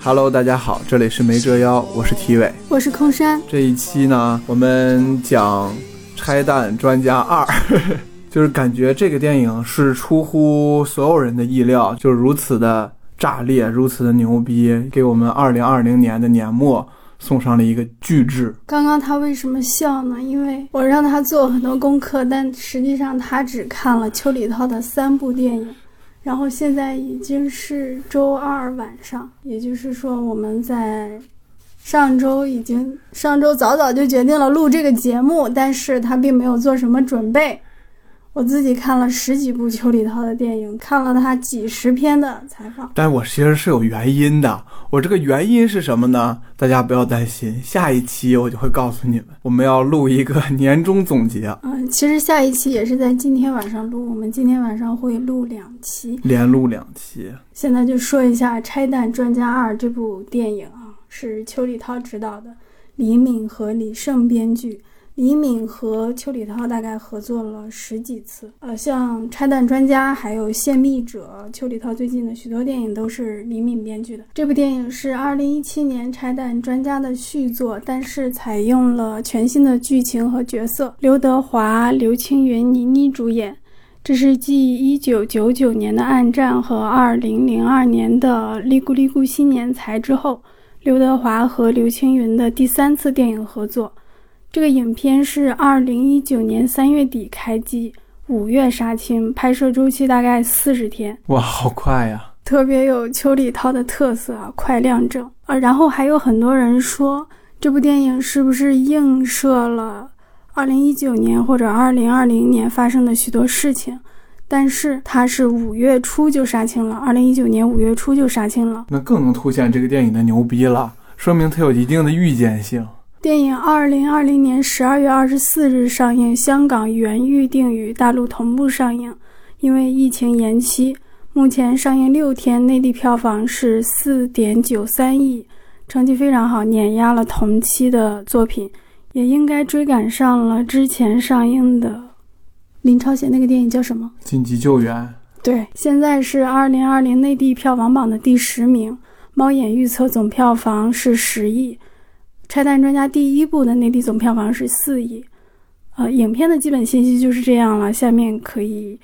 Hello，大家好，这里是没折腰，我是体伟。我是空山。这一期呢，我们讲《拆弹专家二》，就是感觉这个电影是出乎所有人的意料，就是如此的炸裂，如此的牛逼，给我们二零二零年的年末送上了一个巨制。刚刚他为什么笑呢？因为我让他做很多功课，但实际上他只看了邱礼涛的三部电影。然后现在已经是周二晚上，也就是说我们在上周已经上周早早就决定了录这个节目，但是他并没有做什么准备。我自己看了十几部邱礼涛的电影，看了他几十篇的采访，但我其实是有原因的。我这个原因是什么呢？大家不要担心，下一期我就会告诉你们。我们要录一个 年终总结。嗯，其实下一期也是在今天晚上录，我们今天晚上会录两期，连录两期。现在就说一下《拆弹专家二》这部电影啊，是邱礼涛执导的，李敏和李晟编剧。李敏和邱礼涛大概合作了十几次，呃，像《拆弹专家》还有《泄密者》，邱礼涛最近的许多电影都是李敏编剧的。这部电影是二零一七年《拆弹专家》的续作，但是采用了全新的剧情和角色，刘德华、刘青云、倪妮主演。这是继一九九九年的《暗战》和二零零二年的《利古利古新年财》之后，刘德华和刘青云的第三次电影合作。这个影片是二零一九年三月底开机，五月杀青，拍摄周期大概四十天。哇，好快呀！特别有邱礼涛的特色，快亮正啊。然后还有很多人说，这部电影是不是映射了二零一九年或者二零二零年发生的许多事情？但是它是五月初就杀青了，二零一九年五月初就杀青了，那更能凸显这个电影的牛逼了，说明它有一定的预见性。电影二零二零年十二月二十四日上映，香港原预定与大陆同步上映，因为疫情延期，目前上映六天，内地票房是四点九三亿，成绩非常好，碾压了同期的作品，也应该追赶上了之前上映的林超贤那个电影叫什么？紧急救援。对，现在是二零二零内地票房榜的第十名，猫眼预测总票房是十亿。拆弹专家第一部的内地总票房是四亿，呃，影片的基本信息就是这样了。下面可以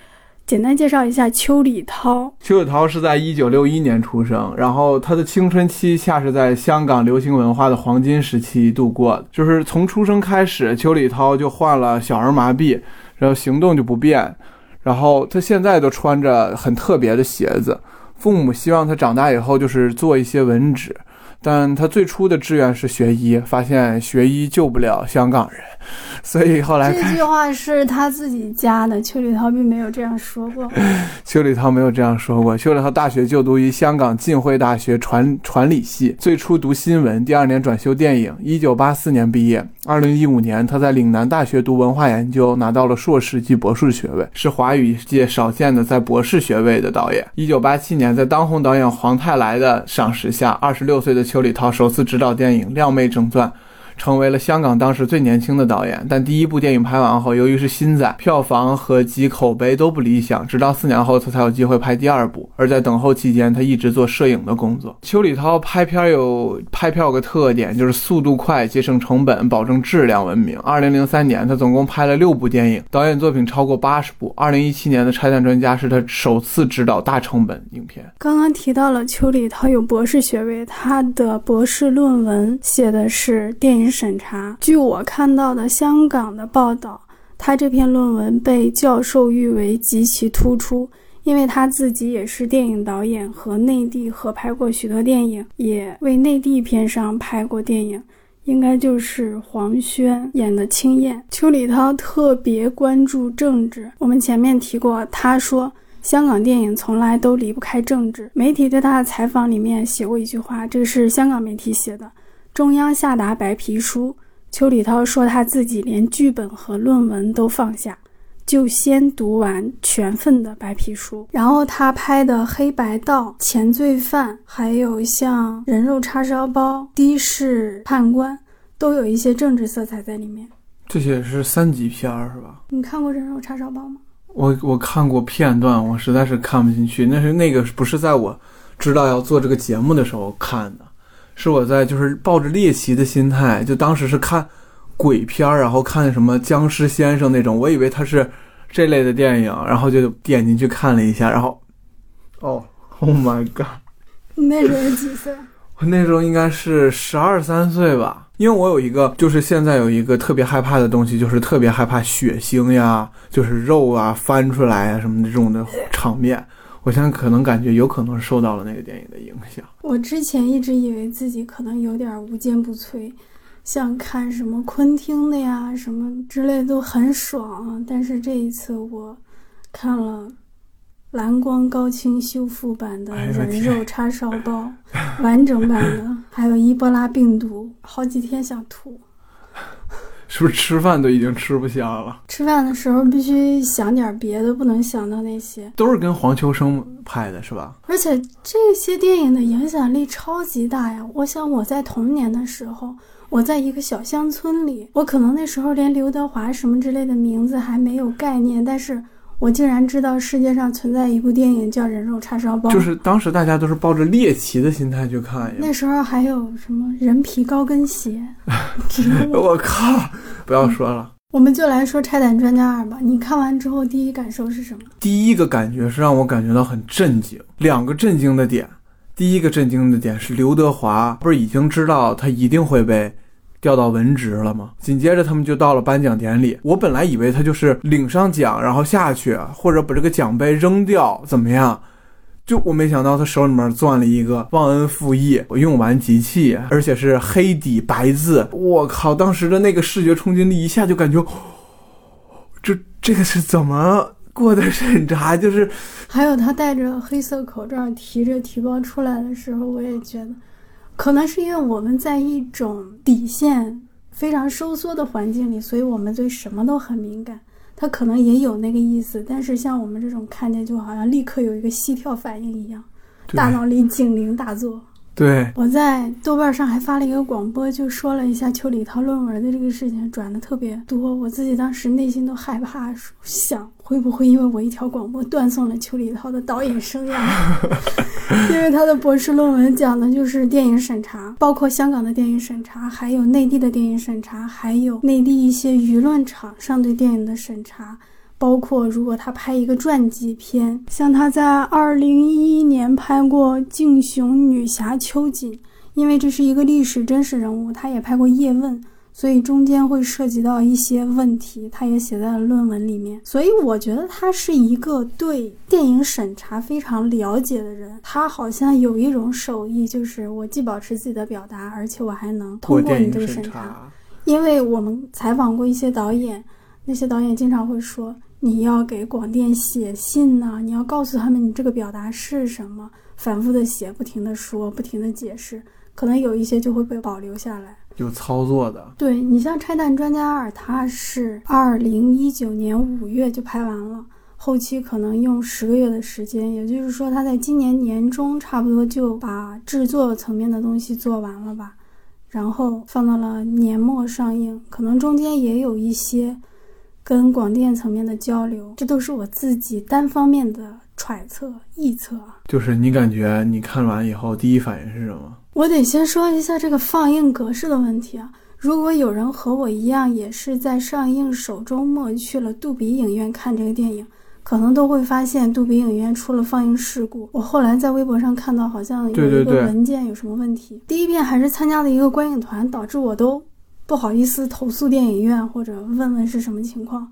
简单介绍一下邱礼涛。邱礼涛是在一九六一年出生，然后他的青春期恰是在香港流行文化的黄金时期度过。就是从出生开始，邱礼涛就患了小儿麻痹，然后行动就不便，然后他现在都穿着很特别的鞋子。父母希望他长大以后就是做一些文职。但他最初的志愿是学医，发现学医救不了香港人，所以后来这句话是他自己加的。邱礼涛并没有这样说过。邱礼涛没有这样说过。邱礼涛大学就读于香港浸会大学传传理系，最初读新闻，第二年转修电影。一九八四年毕业，二零一五年他在岭南大学读文化研究，拿到了硕士及博士学位，是华语界少见的在博士学位的导演。一九八七年，在当红导演黄泰来的赏识下，二十六岁的。邱礼涛首次执导电影《靓妹正传》。成为了香港当时最年轻的导演，但第一部电影拍完后，由于是新仔，票房和及口碑都不理想，直到四年后他才有机会拍第二部。而在等候期间，他一直做摄影的工作。邱礼涛拍片有拍片有个特点，就是速度快，节省成本，保证质量闻名。二零零三年，他总共拍了六部电影，导演作品超过八十部。二零一七年的《拆弹专家》是他首次执导大成本影片。刚刚提到了邱礼涛有博士学位，他的博士论文写的是电影。审查。据我看到的香港的报道，他这篇论文被教授誉为极其突出，因为他自己也是电影导演，和内地合拍过许多电影，也为内地片商拍过电影，应该就是黄轩演的青燕。邱礼涛特别关注政治，我们前面提过，他说香港电影从来都离不开政治。媒体对他的采访里面写过一句话，这个是香港媒体写的。中央下达白皮书，邱礼涛说他自己连剧本和论文都放下，就先读完全份的白皮书。然后他拍的《黑白道》《前罪犯》，还有像《人肉叉烧包》《的士判官》，都有一些政治色彩在里面。这些是三级片儿是吧？你看过《人肉叉烧包》吗？我我看过片段，我实在是看不进去。那是那个不是在我。知道要做这个节目的时候看的，是我在就是抱着猎奇的心态，就当时是看鬼片儿，然后看什么僵尸先生那种，我以为它是这类的电影，然后就点进去看了一下，然后，哦，Oh my god！你那时候几岁？我那时候应该是十二三岁吧，因为我有一个，就是现在有一个特别害怕的东西，就是特别害怕血腥呀，就是肉啊翻出来啊什么的这种的场面。我现在可能感觉有可能是受到了那个电影的影响。我之前一直以为自己可能有点无坚不摧，像看什么昆汀的呀什么之类都很爽，但是这一次我看了。蓝光高清修复版的人肉叉烧包，完整版的，还有伊波拉病毒，好几天想吐。是不是吃饭都已经吃不下了？吃饭的时候必须想点别的，不能想到那些。都是跟黄秋生拍的，是吧？而且这些电影的影响力超级大呀！我想我在童年的时候，我在一个小乡村里，我可能那时候连刘德华什么之类的名字还没有概念，但是。我竟然知道世界上存在一部电影叫《人肉叉烧包》，就是当时大家都是抱着猎奇的心态去看呀。那时候还有什么人皮高跟鞋？我靠！不要说了，我们就来说《拆弹专家二》吧。你看完之后第一感受是什么？第一个感觉是让我感觉到很震惊，两个震惊的点。第一个震惊的点是刘德华不是已经知道他一定会被。调到文职了吗？紧接着他们就到了颁奖典礼。我本来以为他就是领上奖，然后下去，或者把这个奖杯扔掉，怎么样？就我没想到他手里面攥了一个忘恩负义我用完即弃，而且是黑底白字。我靠！当时的那个视觉冲击力一下就感觉，这这个是怎么过的审查？就是还有他戴着黑色口罩提着提包出来的时候，我也觉得。可能是因为我们在一种底线非常收缩的环境里，所以我们对什么都很敏感。他可能也有那个意思，但是像我们这种看见就好像立刻有一个膝跳反应一样，大脑里警铃大作。对，我在豆瓣上还发了一个广播，就说了一下邱礼涛论文的这个事情，转的特别多。我自己当时内心都害怕，想会不会因为我一条广播断送了邱礼涛的导演生涯？因为他的博士论文讲的就是电影审查，包括香港的电影审查，还有内地的电影审查，还有内地一些舆论场上对电影的审查。包括如果他拍一个传记片，像他在二零一一年拍过《敬雄女侠秋瑾》，因为这是一个历史真实人物，他也拍过《叶问》，所以中间会涉及到一些问题，他也写在了论文里面。所以我觉得他是一个对电影审查非常了解的人，他好像有一种手艺，就是我既保持自己的表达，而且我还能通过你这个审查。因为我们采访过一些导演，那些导演经常会说。你要给广电写信呢，你要告诉他们你这个表达是什么，反复的写，不停的说，不停的解释，可能有一些就会被保留下来。有操作的，对你像《拆弹专家二》，它是二零一九年五月就拍完了，后期可能用十个月的时间，也就是说他在今年年中差不多就把制作层面的东西做完了吧，然后放到了年末上映，可能中间也有一些。跟广电层面的交流，这都是我自己单方面的揣测、臆测。就是你感觉你看完以后第一反应是什么？我得先说一下这个放映格式的问题啊。如果有人和我一样，也是在上映首周末去了杜比影院看这个电影，可能都会发现杜比影院出了放映事故。我后来在微博上看到，好像有一个文件有什么问题。第一遍还是参加了一个观影团，导致我都。不好意思投诉电影院，或者问问是什么情况，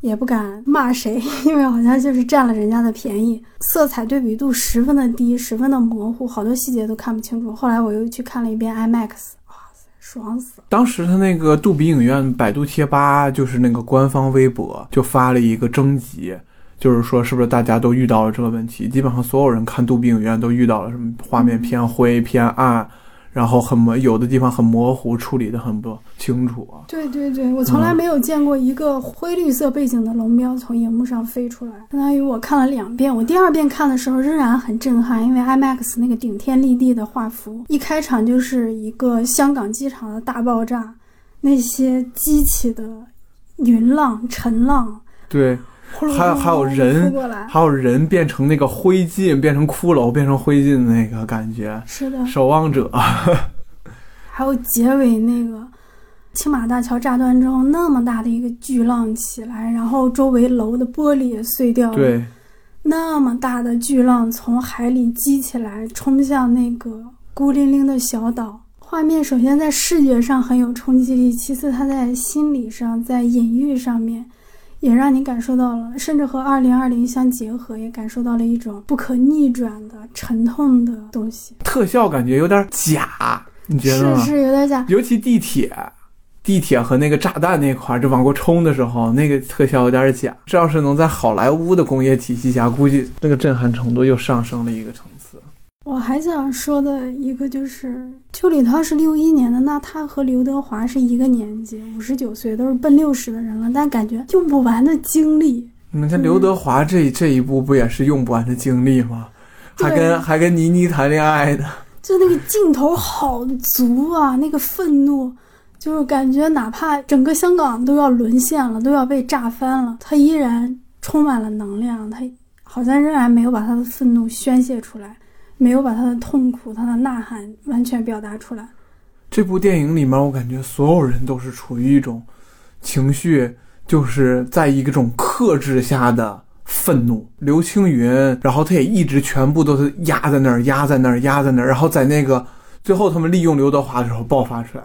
也不敢骂谁，因为好像就是占了人家的便宜。色彩对比度十分的低，十分的模糊，好多细节都看不清楚。后来我又去看了一遍 IMAX，哇塞，爽死了！当时他那个杜比影院百度贴吧就是那个官方微博就发了一个征集，就是说是不是大家都遇到了这个问题？基本上所有人看杜比影院都遇到了什么画面偏灰偏暗。然后很模，有的地方很模糊，处理的很不清楚啊。对对对，我从来没有见过一个灰绿色背景的龙标从荧幕上飞出来。相当于我看了两遍，我第二遍看的时候仍然很震撼，因为 IMAX 那个顶天立地的画幅，一开场就是一个香港机场的大爆炸，那些激起的云浪、尘浪。对，还有还有人，还有人变成那个灰烬，变成骷髅，变成灰烬的那个感觉。是的，守望者。还有结尾那个青马大桥炸断之后，那么大的一个巨浪起来，然后周围楼的玻璃也碎掉了。对，那么大的巨浪从海里激起来，冲向那个孤零零的小岛。画面首先在视觉上很有冲击力，其次它在心理上，在隐喻上面。也让你感受到了，甚至和二零二零相结合，也感受到了一种不可逆转的沉痛的东西。特效感觉有点假，你觉得吗？是是有点假，尤其地铁，地铁和那个炸弹那块儿，就往过冲的时候，那个特效有点假。这要是能在好莱坞的工业体系下，估计那个震撼程度又上升了一个层次。我还想说的一个就是，邱礼涛是六一年的，那他和刘德华是一个年纪，五十九岁，都是奔六十的人了，但感觉用不完的精力。你看刘德华这这一部不也是用不完的精力吗？还跟还跟倪妮谈恋爱呢，就那个劲头好足啊，那个愤怒，就是感觉哪怕整个香港都要沦陷了，都要被炸翻了，他依然充满了能量，他好像仍然没有把他的愤怒宣泄出来。没有把他的痛苦、他的呐喊完全表达出来。这部电影里面，我感觉所有人都是处于一种情绪，就是在一种克制下的愤怒。刘青云，然后他也一直全部都是压在那儿，压在那儿，压在那儿。然后在那个最后，他们利用刘德华的时候爆发出来。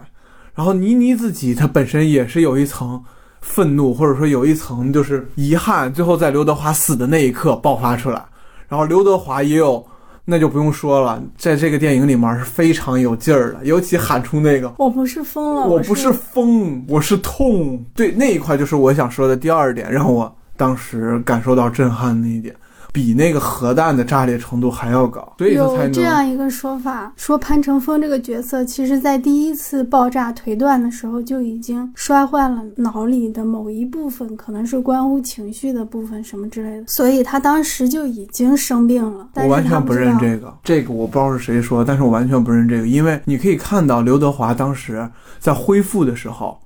然后倪妮自己，她本身也是有一层愤怒，或者说有一层就是遗憾。最后在刘德华死的那一刻爆发出来。然后刘德华也有。那就不用说了，在这个电影里面是非常有劲儿的，尤其喊出那个“我不是疯了，我不是疯，我是痛”，对那一块就是我想说的第二点，让我当时感受到震撼的一点。比那个核弹的炸裂程度还要高，所以有这样一个说法，说潘乘风这个角色，其实在第一次爆炸腿断的时候就已经摔坏了脑里的某一部分，可能是关乎情绪的部分什么之类的，所以他当时就已经生病了。我完全不认这个，这个我不知道是谁说，但是我完全不认这个，因为你可以看到刘德华当时在恢复的时候，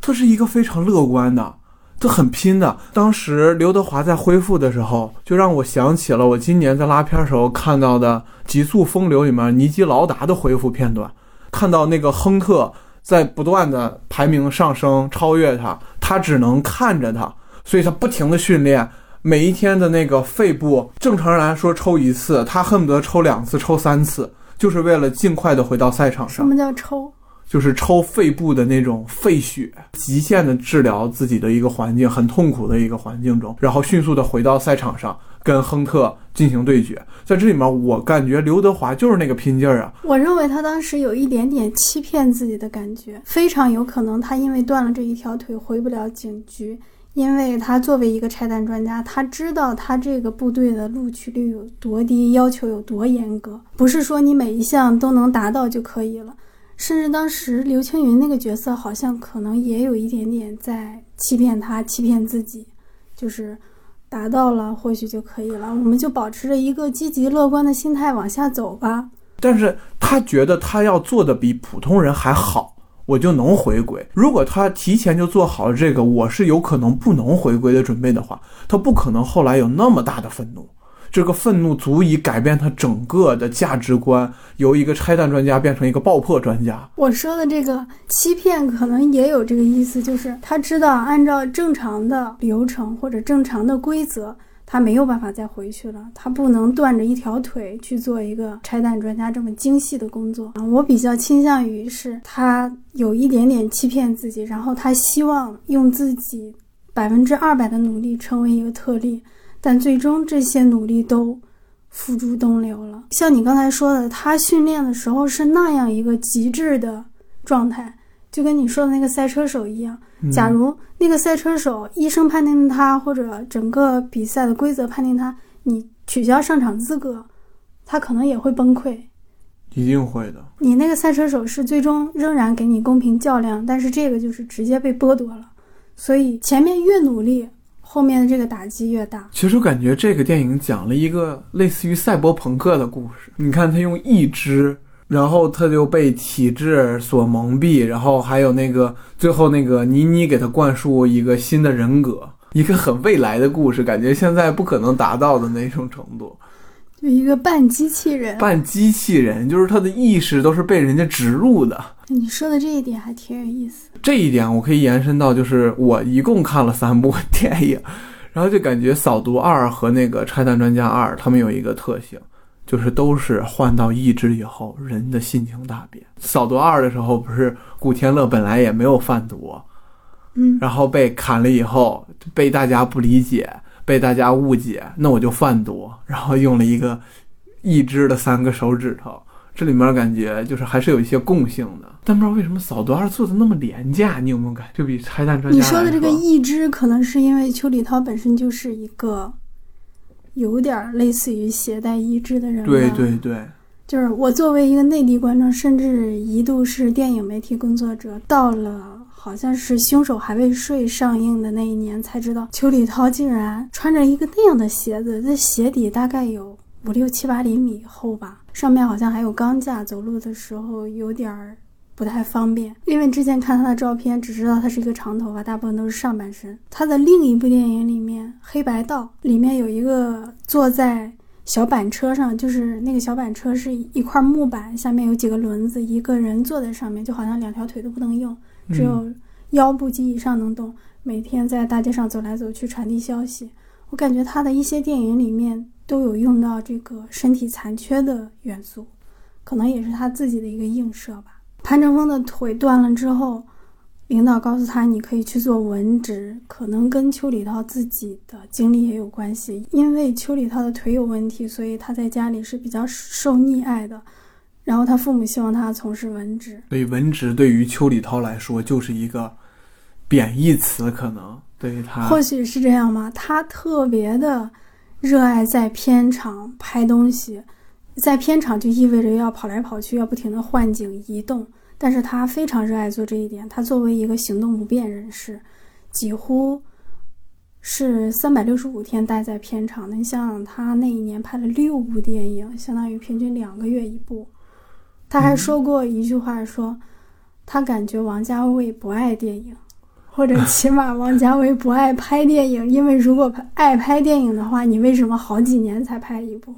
他是一个非常乐观的。都很拼的。当时刘德华在恢复的时候，就让我想起了我今年在拉片时候看到的《极速风流》里面尼基劳达的恢复片段，看到那个亨特在不断的排名上升，超越他，他只能看着他，所以他不停的训练，每一天的那个肺部，正常人来说抽一次，他恨不得抽两次、抽三次，就是为了尽快的回到赛场上。什么叫抽？就是抽肺部的那种废血，极限的治疗自己的一个环境，很痛苦的一个环境中，然后迅速的回到赛场上跟亨特进行对决。在这里面，我感觉刘德华就是那个拼劲儿啊。我认为他当时有一点点欺骗自己的感觉，非常有可能他因为断了这一条腿回不了警局，因为他作为一个拆弹专家，他知道他这个部队的录取率有多低，要求有多严格，不是说你每一项都能达到就可以了。甚至当时刘青云那个角色好像可能也有一点点在欺骗他，欺骗自己，就是达到了或许就可以了，我们就保持着一个积极乐观的心态往下走吧。但是他觉得他要做的比普通人还好，我就能回归。如果他提前就做好了这个，我是有可能不能回归的准备的话，他不可能后来有那么大的愤怒。这个愤怒足以改变他整个的价值观，由一个拆弹专家变成一个爆破专家。我说的这个欺骗可能也有这个意思，就是他知道按照正常的流程或者正常的规则，他没有办法再回去了，他不能断着一条腿去做一个拆弹专家这么精细的工作啊。我比较倾向于是他有一点点欺骗自己，然后他希望用自己百分之二百的努力成为一个特例。但最终这些努力都付诸东流了。像你刚才说的，他训练的时候是那样一个极致的状态，就跟你说的那个赛车手一样。假如那个赛车手医生判定他，或者整个比赛的规则判定他，你取消上场资格，他可能也会崩溃。一定会的。你那个赛车手是最终仍然给你公平较量，但是这个就是直接被剥夺了。所以前面越努力。后面的这个打击越大。其实我感觉这个电影讲了一个类似于赛博朋克的故事。你看他用一只，然后他就被体制所蒙蔽，然后还有那个最后那个倪妮给他灌输一个新的人格，一个很未来的故事，感觉现在不可能达到的那种程度。就一个半机器人，半机器人，就是他的意识都是被人家植入的。你说的这一点还挺有意思。这一点我可以延伸到，就是我一共看了三部电影，然后就感觉《扫毒二》和那个《拆弹专家二》，他们有一个特性，就是都是换到意志以后，人的性情大变。《扫毒二》的时候，不是古天乐本来也没有贩毒，嗯，然后被砍了以后，被大家不理解。被大家误解，那我就贩毒，然后用了一个一只的三个手指头。这里面感觉就是还是有一些共性的，但不知道为什么扫毒二做的那么廉价，你有没有感觉？就比拆弹专家你说的这个一只，可能是因为邱礼涛本身就是一个有点类似于携带一只的人。对对对，就是我作为一个内地观众，甚至一度是电影媒体工作者，到了。好像是《凶手还未睡》上映的那一年，才知道邱礼涛竟然穿着一个那样的鞋子，这鞋底大概有五六七八厘米厚吧，上面好像还有钢架，走路的时候有点儿不太方便。因为之前看他的照片，只知道他是一个长头发，大部分都是上半身。他的另一部电影里面《黑白道》里面有一个坐在小板车上，就是那个小板车是一块木板，下面有几个轮子，一个人坐在上面，就好像两条腿都不能用。只有腰部及以上能动，每天在大街上走来走去传递消息。我感觉他的一些电影里面都有用到这个身体残缺的元素，可能也是他自己的一个映射吧。潘乘风的腿断了之后，领导告诉他你可以去做文职，可能跟邱礼涛自己的经历也有关系。因为邱礼涛的腿有问题，所以他在家里是比较受溺爱的。然后他父母希望他从事文职，所以文职对于邱礼涛来说就是一个贬义词，可能对于他或许是这样吗？他特别的热爱在片场拍东西，在片场就意味着要跑来跑去，要不停的换景移动，但是他非常热爱做这一点。他作为一个行动不便人士，几乎是三百六十五天待在片场。你想想，他那一年拍了六部电影，相当于平均两个月一部。他还说过一句话，说他感觉王家卫不爱电影，或者 起码王家卫不爱拍电影，因为如果爱拍电影的话，你为什么好几年才拍一部？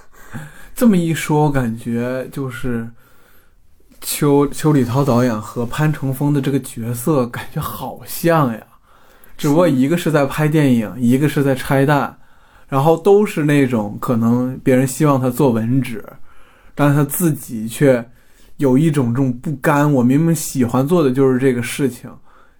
这么一说，我感觉就是邱邱礼涛导演和潘成风的这个角色感觉好像呀，只不过一个是在拍电影，一个是在拆弹，然后都是那种可能别人希望他做文职。但是他自己却有一种这种不甘。我明明喜欢做的就是这个事情，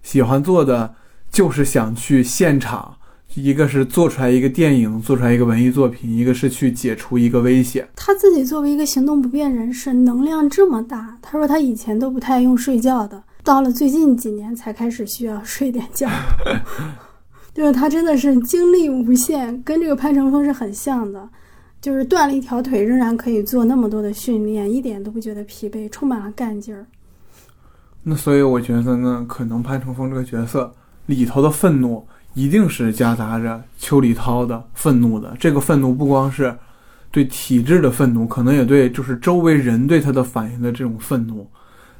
喜欢做的就是想去现场，一个是做出来一个电影，做出来一个文艺作品，一个是去解除一个危险。他自己作为一个行动不便人士，能量这么大。他说他以前都不太用睡觉的，到了最近几年才开始需要睡点觉。就是他真的是精力无限，跟这个潘成峰是很像的。就是断了一条腿，仍然可以做那么多的训练，一点都不觉得疲惫，充满了干劲儿。那所以我觉得呢，可能潘成风这个角色里头的愤怒，一定是夹杂着邱礼涛的愤怒的。这个愤怒不光是对体制的愤怒，可能也对就是周围人对他的反应的这种愤怒。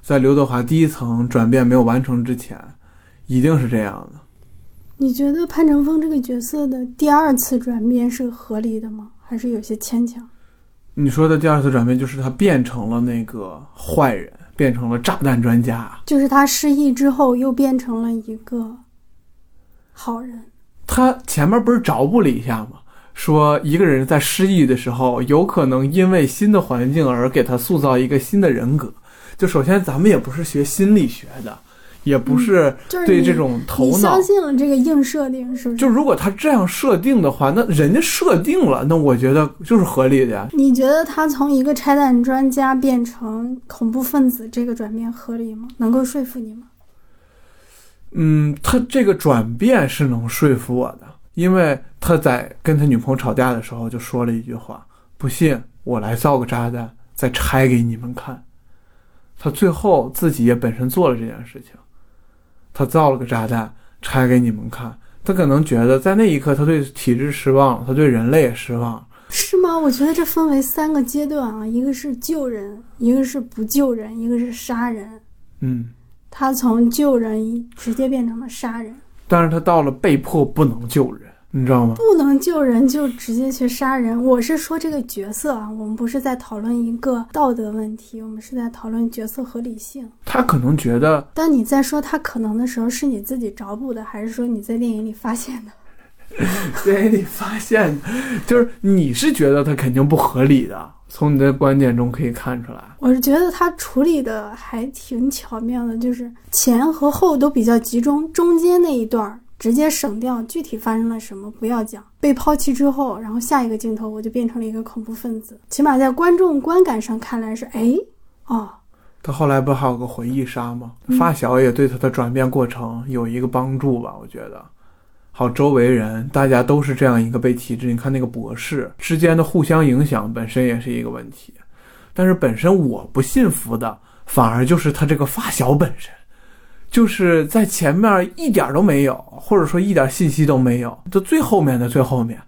在刘德华第一层转变没有完成之前，一定是这样的。你觉得潘成风这个角色的第二次转变是合理的吗？还是有些牵强。你说的第二次转变就是他变成了那个坏人，变成了炸弹专家。就是他失忆之后又变成了一个好人。他前面不是着补了一下吗？说一个人在失忆的时候，有可能因为新的环境而给他塑造一个新的人格。就首先咱们也不是学心理学的。也不是对这种头脑，你相信了这个硬设定是不是？就如果他这样设定的话，那人家设定了，那我觉得就是合理的呀。你觉得他从一个拆弹专家变成恐怖分子，这个转变合理吗？能够说服你吗？嗯，他这个转变是能说服我的，因为他在跟他女朋友吵架的时候就说了一句话：“不信我来造个炸弹，再拆给你们看。”他最后自己也本身做了这件事情。他造了个炸弹，拆给你们看。他可能觉得在那一刻，他对体制失望，他对人类也失望，是吗？我觉得这分为三个阶段啊，一个是救人，一个是不救人，一个是杀人。嗯，他从救人直接变成了杀人。但是他到了被迫不能救人，你知道吗？不能救人就直接去杀人。我是说这个角色啊，我们不是在讨论一个道德问题，我们是在讨论角色合理性。他可能觉得，当你在说他可能的时候，是你自己找补的，还是说你在电影里发现的？电影里发现，就是你是觉得他肯定不合理的，从你的观点中可以看出来。我是觉得他处理的还挺巧妙的，就是前和后都比较集中，中间那一段儿直接省掉，具体发生了什么不要讲。被抛弃之后，然后下一个镜头我就变成了一个恐怖分子，起码在观众观感上看来是，哎，哦，他后来不还有个回忆杀吗？发小也对他的转变过程有一个帮助吧，我觉得。好，周围人大家都是这样一个被体制，你看那个博士之间的互相影响本身也是一个问题。但是本身我不信服的，反而就是他这个发小本身，就是在前面一点都没有，或者说一点信息都没有，就最后面的最后面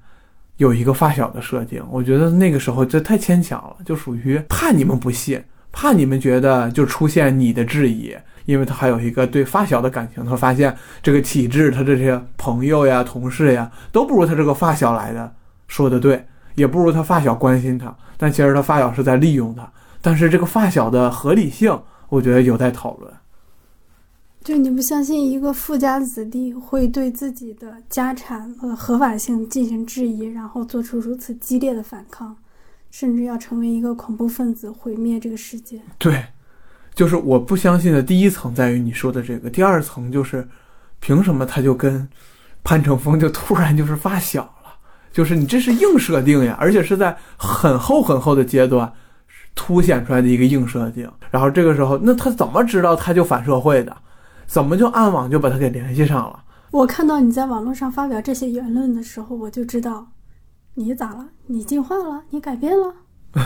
有一个发小的设定，我觉得那个时候这太牵强了，就属于怕你们不信，怕你们觉得就出现你的质疑。因为他还有一个对发小的感情，他发现这个体制，他这些朋友呀、同事呀，都不如他这个发小来的说的对，也不如他发小关心他。但其实他发小是在利用他。但是这个发小的合理性，我觉得有待讨论。就你不相信一个富家子弟会对自己的家产和合法性进行质疑，然后做出如此激烈的反抗，甚至要成为一个恐怖分子，毁灭这个世界？对。就是我不相信的第一层在于你说的这个，第二层就是凭什么他就跟潘成峰就突然就是发小了？就是你这是硬设定呀，而且是在很厚很厚的阶段凸显出来的一个硬设定。然后这个时候，那他怎么知道他就反社会的？怎么就暗网就把他给联系上了？我看到你在网络上发表这些言论的时候，我就知道你咋了？你进化了？你改变了？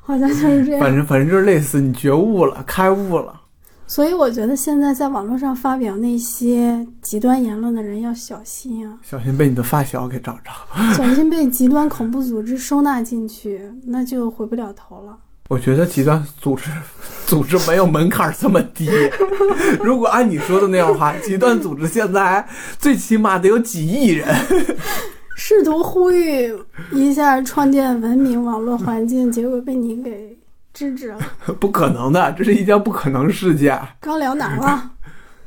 好像就是这样，反正反正就是类似，你觉悟了，开悟了。所以我觉得现在在网络上发表那些极端言论的人要小心啊，小心被你的发小给找着，小心被极端恐怖组织收纳进去，那就回不了头了。我觉得极端组织 组织没有门槛这么低，如果按你说的那样的话，极端组织现在最起码得有几亿人。试图呼吁一下创建文明网络环境，结果被你给制止了。不可能的，这是一件不可能事件。刚聊哪儿了？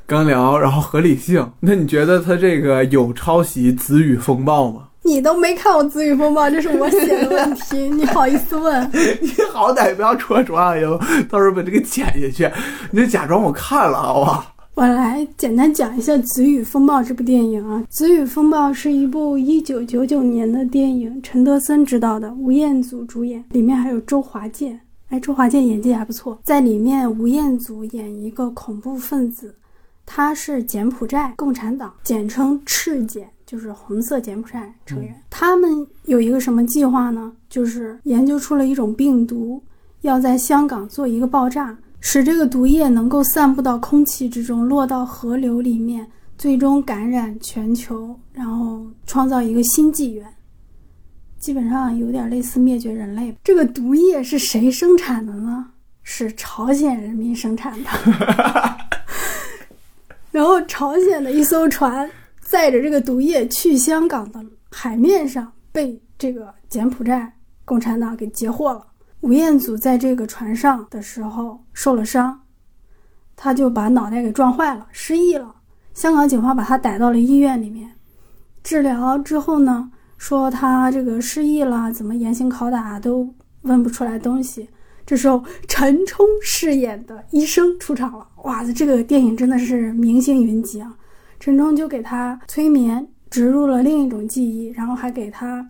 刚聊，然后合理性。那你觉得他这个有抄袭《子语风暴》吗？你都没看我《子语风暴》，这是我写的问题，你好意思问？你好歹不要戳窗户，到时候把这个剪下去，你就假装我看了，好不好？我来简单讲一下《子语风暴》这部电影啊，《子语风暴》是一部一九九九年的电影，陈德森执导的，吴彦祖主演，里面还有周华健。哎，周华健演技还不错。在里面，吴彦祖演一个恐怖分子，他是柬埔寨共产党，简称赤柬，就是红色柬埔寨成员。他们有一个什么计划呢？就是研究出了一种病毒，要在香港做一个爆炸。使这个毒液能够散布到空气之中，落到河流里面，最终感染全球，然后创造一个新纪元。基本上有点类似灭绝人类。这个毒液是谁生产的呢？是朝鲜人民生产的。然后朝鲜的一艘船载着这个毒液去香港的海面上，被这个柬埔寨共产党给截获了。吴彦祖在这个船上的时候受了伤，他就把脑袋给撞坏了，失忆了。香港警方把他逮到了医院里面治疗之后呢，说他这个失忆了，怎么严刑拷打都问不出来东西。这时候陈冲饰演的医生出场了，哇，这个电影真的是明星云集啊！陈冲就给他催眠，植入了另一种记忆，然后还给他。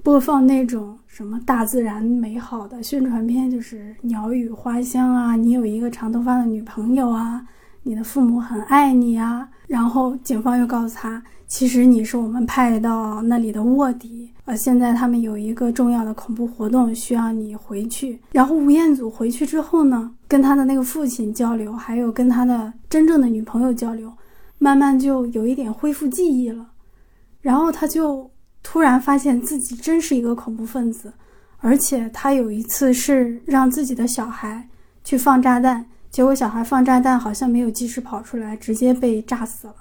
播放那种什么大自然美好的宣传片，就是鸟语花香啊，你有一个长头发的女朋友啊，你的父母很爱你啊。然后警方又告诉他，其实你是我们派到那里的卧底，呃，现在他们有一个重要的恐怖活动需要你回去。然后吴彦祖回去之后呢，跟他的那个父亲交流，还有跟他的真正的女朋友交流，慢慢就有一点恢复记忆了。然后他就。突然发现自己真是一个恐怖分子，而且他有一次是让自己的小孩去放炸弹，结果小孩放炸弹好像没有及时跑出来，直接被炸死了。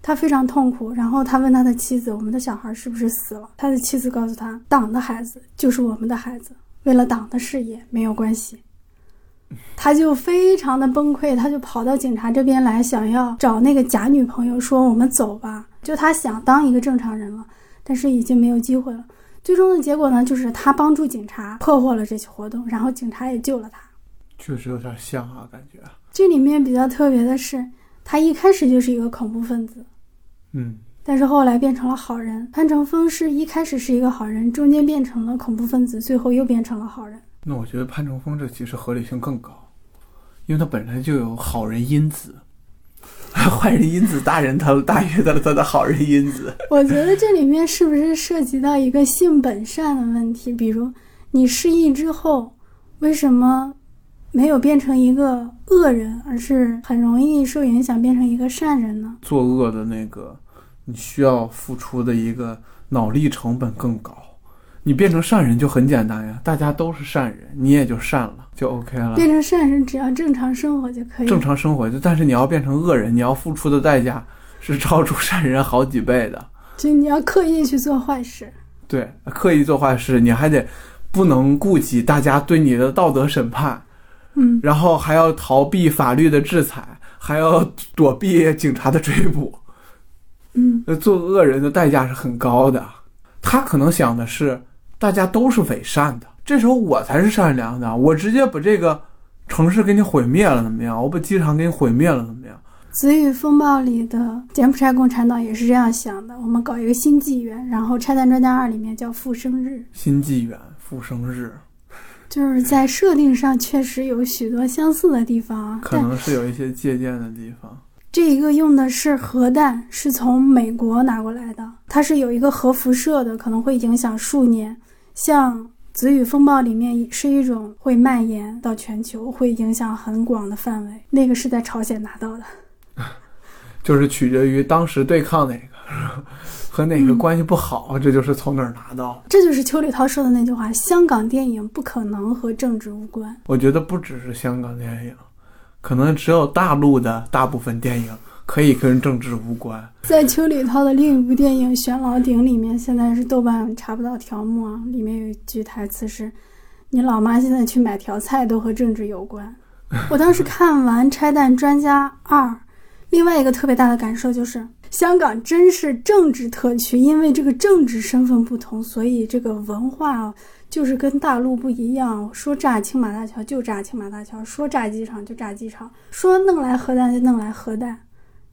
他非常痛苦。然后他问他的妻子：“我们的小孩是不是死了？”他的妻子告诉他：“党的孩子就是我们的孩子，为了党的事业没有关系。”他就非常的崩溃，他就跑到警察这边来，想要找那个假女朋友说：“我们走吧。”就他想当一个正常人了，但是已经没有机会了。最终的结果呢，就是他帮助警察破获了这起活动，然后警察也救了他。确实有点像啊，感觉。这里面比较特别的是，他一开始就是一个恐怖分子，嗯，但是后来变成了好人。潘成峰是一开始是一个好人，中间变成了恐怖分子，最后又变成了好人。那我觉得潘成峰这其实合理性更高，因为他本来就有好人因子，坏人因子大人他 大于他的他的好人因子。我觉得这里面是不是涉及到一个性本善的问题？比如你失忆之后，为什么没有变成一个恶人，而是很容易受影响变成一个善人呢？作恶的那个，你需要付出的一个脑力成本更高。你变成善人就很简单呀，大家都是善人，你也就善了，就 OK 了。变成善人只要正常生活就可以。正常生活就，但是你要变成恶人，你要付出的代价是超出善人好几倍的。就你要刻意去做坏事。对，刻意做坏事，你还得不能顾及大家对你的道德审判，嗯，然后还要逃避法律的制裁，还要躲避警察的追捕。嗯，做恶人的代价是很高的。他可能想的是。大家都是伪善的，这时候我才是善良的。我直接把这个城市给你毁灭了，怎么样？我把机场给你毁灭了，怎么样？《子雨风暴》里的柬埔寨共产党也是这样想的。我们搞一个新纪元，然后《拆弹专家二》里面叫复生日。新纪元，复生日，就是在设定上确实有许多相似的地方，可能是有一些借鉴的地方。这一个用的是核弹，是从美国拿过来的，它是有一个核辐射的，可能会影响数年。像《子雨风暴》里面是一种会蔓延到全球，会影响很广的范围。那个是在朝鲜拿到的，就是取决于当时对抗哪个和哪个关系不好，这就是从哪儿拿到。这就是邱礼涛说的那句话：“香港电影不可能和政治无关。”我觉得不只是香港电影，可能只有大陆的大部分电影。可以跟政治无关。在邱礼涛的另一部电影《悬老顶》里面，现在是豆瓣查不到条目啊。里面有一句台词是：“你老妈现在去买条菜都和政治有关。” 我当时看完《拆弹专家二》，另外一个特别大的感受就是，香港真是政治特区，因为这个政治身份不同，所以这个文化就是跟大陆不一样。说炸青马大桥就炸青马大桥，说炸机场就炸机场，说弄来核弹就弄来核弹。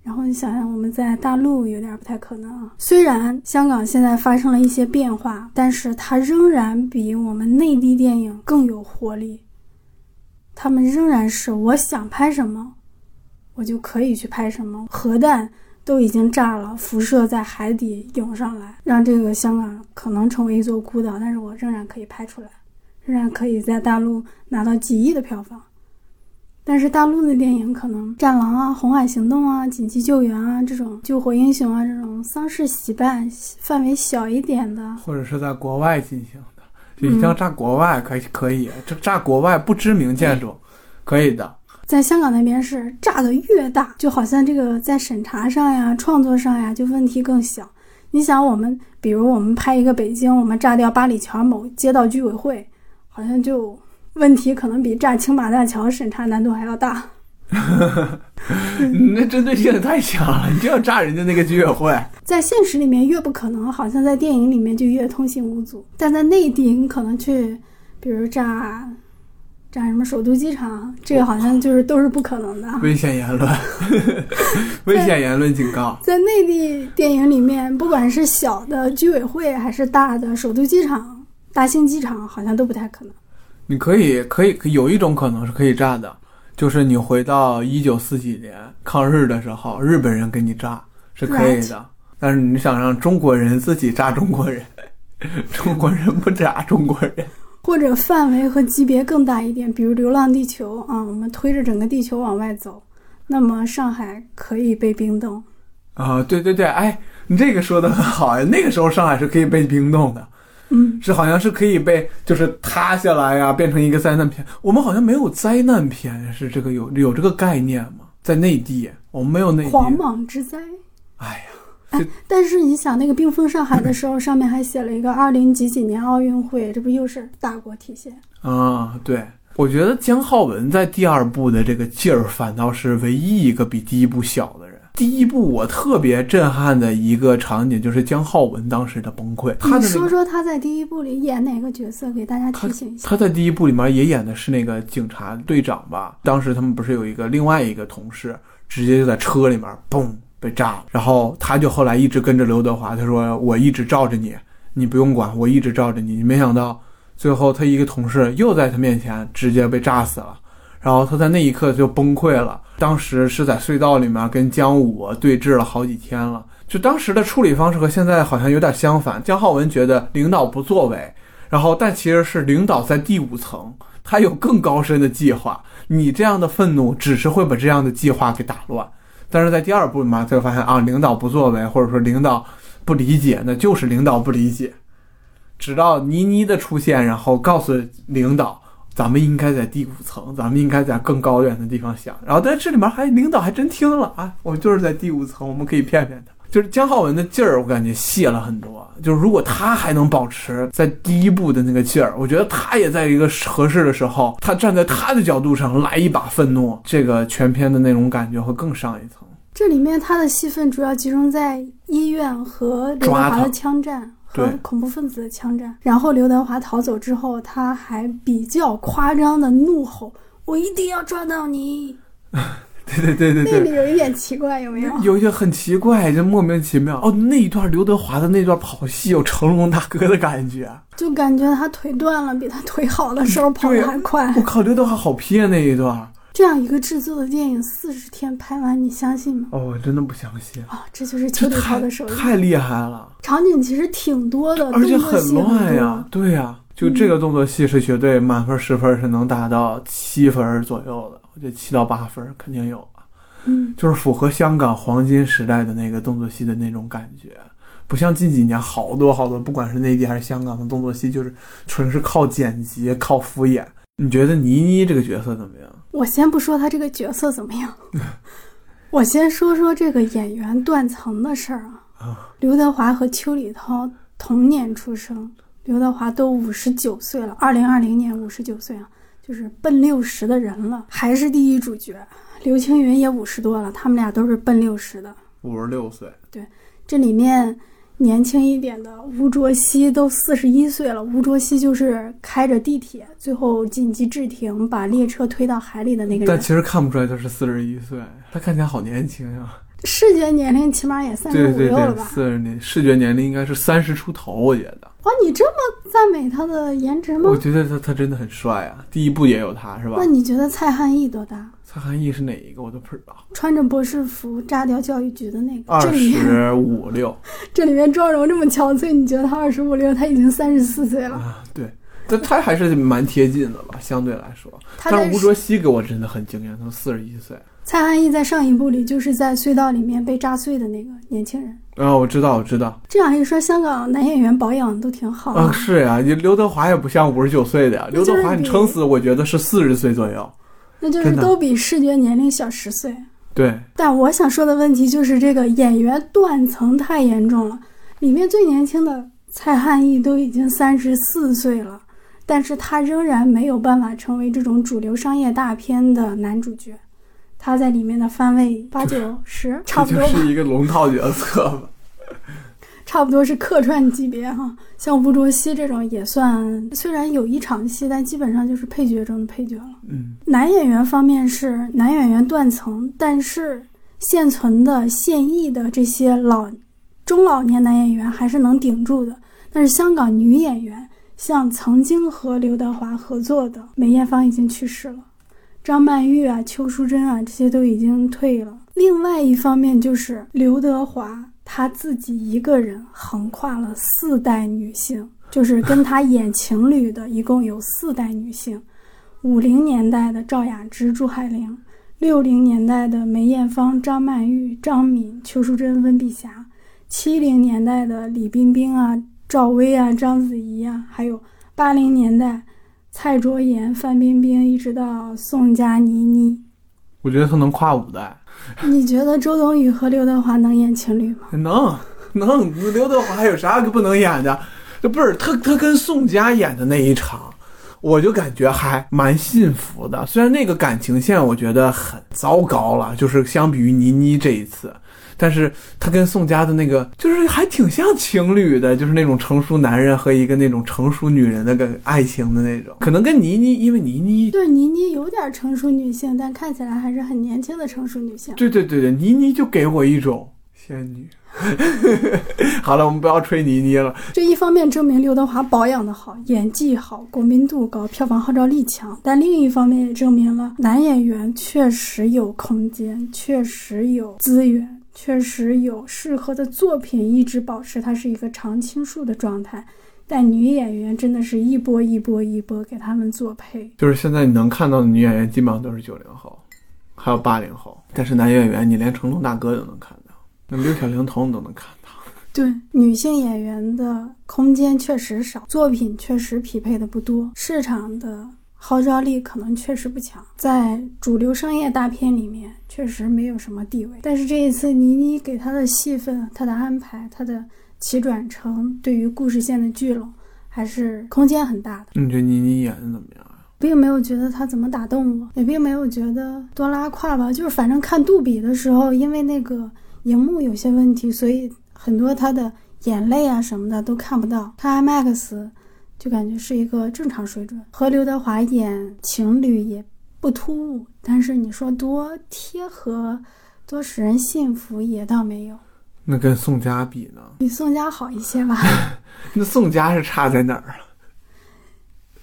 然后你想想，我们在大陆有点不太可能啊。虽然香港现在发生了一些变化，但是它仍然比我们内地电影更有活力。他们仍然是我想拍什么，我就可以去拍什么。核弹都已经炸了，辐射在海底涌上来，让这个香港可能成为一座孤岛，但是我仍然可以拍出来，仍然可以在大陆拿到几亿的票房。但是大陆的电影可能《战狼》啊、《红海行动》啊、《紧急救援》啊这种救火英雄啊这种丧事喜办范围小一点的，或者是在国外进行的，就一定要炸国外可以可以，这炸国外不知名建筑，可以的。在香港那边是炸的越大，就好像这个在审查上呀、创作上呀就问题更小。你想，我们比如我们拍一个北京，我们炸掉八里桥某街道居委会，好像就。问题可能比炸青马大桥审查难度还要大，那针对性也太强了！你就要炸人家那个居委会，在现实里面越不可能，好像在电影里面就越通信无阻。但在内地，你可能去，比如炸炸什么首都机场，这个好像就是都是不可能的。危险言论，危险言论警告。在内地电影里面，不管是小的居委会还是大的首都机场、大兴机场，好像都不太可能。你可以，可以有一种可能是可以炸的，就是你回到一九四几年抗日的时候，日本人给你炸是可以的。但是你想让中国人自己炸中国人，中国人不炸中国人，或者范围和级别更大一点，比如《流浪地球》啊，我们推着整个地球往外走，那么上海可以被冰冻。啊，对对对，哎，你这个说的很好呀，那个时候上海是可以被冰冻的。嗯，是好像是可以被就是塌下来呀，变成一个灾难片。我们好像没有灾难片，是这个有有这个概念吗？在内地，我们没有内地。狂蟒之灾，哎呀哎呀，但是你想，那个冰封上海的时候，上面还写了一个二零几几年奥运会，这不又是大国体现？啊，对，我觉得姜浩文在第二部的这个劲儿，反倒是唯一一个比第一部小的人。第一部我特别震撼的一个场景就是姜浩文当时的崩溃，他的你那个说说他在第一部里演哪个角色，给大家提醒一下。他在第一部里面也演的是那个警察队长吧？当时他们不是有一个另外一个同事，直接就在车里面嘣被炸了，然后他就后来一直跟着刘德华，他说我一直罩着你，你不用管，我一直罩着你。没想到最后他一个同事又在他面前直接被炸死了，然后他在那一刻就崩溃了。当时是在隧道里面跟姜武对峙了好几天了，就当时的处理方式和现在好像有点相反。姜浩文觉得领导不作为。然后，但其实是领导在第五层，他有更高深的计划。你这样的愤怒只是会把这样的计划给打乱。但是在第二部里面，他就发现啊，领导不作为，或者说领导不理解，那就是领导不理解。直到倪妮的出现，然后告诉领导，咱们应该在第五层，咱们应该在更高远的地方想。然后但这里面还领导还真听了啊，我就是在第五层，我们可以骗骗他。就是姜浩文的劲儿，我感觉泄了很多。就是如果他还能保持在第一步的那个劲儿，我觉得他也在一个合适的时候，他站在他的角度上来一把愤怒，这个全片的那种感觉会更上一层。这里面他的戏份主要集中在医院和刘德华的枪战和恐怖分子的枪战。然后刘德华逃走之后，他还比较夸张的怒吼：“我一定要抓到你！”对对对对对那里。有一点奇怪，有没有？有一些很奇怪，就莫名其妙哦。那一段刘德华的那段跑戏有成龙大哥的感觉，就感觉他腿断了，比他腿好的时候跑对得还快我。靠，刘德华好拼啊那一段这样一个制作的电影，四十天拍完，你相信吗？哦，我真的不相信，啊，这就是邱礼这太涛的手艺。太厉害了，场景其实挺多的，而且很乱呀多。。对呀，就这个动作戏是绝对满分十分是能达到七分左右的，我觉得七到八分肯定有吧。嗯，就是符合香港黄金时代的那个动作戏的那种感觉，不像近几年好多好多，不管是内地还是香港的动作戏，就是纯是靠剪辑、靠敷衍。你觉得倪妮这个角色怎么样？我先不说她这个角色怎么样，我先说说这个演员断层的事儿啊。啊，刘德华和邱礼涛同年出生，刘德华都五十九岁了，二零二零年五十九岁啊，就是奔六十的人了，还是第一主角。刘青云也五十多了，他们俩都是奔六十的。五十六岁，对这里面年轻一点的吴卓羲都四十一岁了，吴卓羲就是开着地铁，最后紧急制停，把列车推到海里的那个人。但其实看不出来他是四十一岁，他看起来好年轻呀、视觉年龄起码也三十五六了吧？四十年视觉年龄应该是三十出头，我觉得。哇，你这么赞美他的颜值吗我？觉得他他真的很帅啊，第一部也有他是吧那？你觉得蔡汉义多大？蔡汉义是哪一个我都不知道，穿着博士服炸掉教育局的那个，二十五六 这里面妆容这么憔悴，你觉得他二十五六，他已经三十四岁了。啊，对，但他还是蛮贴近的吧，相对来说。他但是吴卓羲给我真的很惊艳，他四十一岁。蔡汉义在上一部里就是在隧道里面被炸碎的那个年轻人。啊，我知道，我知道，这样一说，香港男演员保养都挺好啊，是呀，你刘德华也不像五十九岁的呀，刘德华你撑死我觉得是四十岁左右。那就是都比视觉年龄小十岁。对，但我想说的问题就是这个演员断层太严重了。里面最年轻的蔡汉义都已经三十四岁了，但是他仍然没有办法成为这种主流商业大片的男主角。他在里面的番位八九十，差不多是一个龙套角色吧。差不多是客串级别哈。像吴卓羲这种也算，虽然有一场戏，但基本上就是配角中的配角了。嗯，男演员方面是男演员断层，但是现存的现役的这些老中老年男演员还是能顶住的。但是香港女演员，像曾经和刘德华合作的梅艳芳已经去世了，张曼玉啊、邱淑贞啊这些都已经退了。另外一方面就是刘德华他自己一个人横跨了四代女性，就是跟他演情侣的一共有四代女性。五零年代的赵雅芝、朱海玲，六零年代的梅艳芳、张曼玉、张敏、邱淑贞、温碧霞，七零年代的李冰冰啊、赵薇啊、章子怡啊，还有八零年代蔡卓妍、范冰冰，一直到宋佳妮妮，我觉得他能跨五代。你觉得周冬雨和刘德华能演情侣吗？能能，刘德华还有啥不能演的？这不是他他跟宋佳演的那一场，我就感觉还蛮幸福的。虽然那个感情线我觉得很糟糕了，就是相比于倪妮这一次。但是他跟宋佳的那个，就是还挺像情侣的，就是那种成熟男人和一个那种成熟女人的个爱情的那种。可能跟倪妮，因为倪妮对倪妮有点成熟女性，但看起来还是很年轻的成熟女性。对对对对，倪妮就给我一种仙女。好了，我们不要吹倪妮了。这一方面证明刘德华保养的好，演技好，国民度高，票房号召力强；但另一方面也证明了男演员确实有空间，确实有资源。确实有适合的作品，一直保持它是一个常青树的状态。但女演员真的是一波一波一波给他们做配。就是现在你能看到的女演员，基本上都是九零后，还有八零后。但是男演员，你连成龙大哥都能看到，那六小龄童你都能看到。对，女性演员的空间确实少，作品确实匹配的不多，市场的。号召力可能确实不强，在主流商业大片里面确实没有什么地位。但是这一次倪妮给她的戏份、她的安排、她的起转成，对于故事线的聚拢，还是空间很大的。你觉得倪妮演的怎么样啊？并没有觉得她怎么打动我，也并没有觉得多拉胯吧。就是反正看杜比的时候，因为那个荧幕有些问题，所以很多她的眼泪啊什么的都看不到。看 IMAX。就感觉是一个正常水准，和刘德华演情侣也不突兀，但是你说多贴合、多使人信服也倒没有。那跟宋佳比呢？比宋佳好一些吧。那宋佳是差在哪儿啊？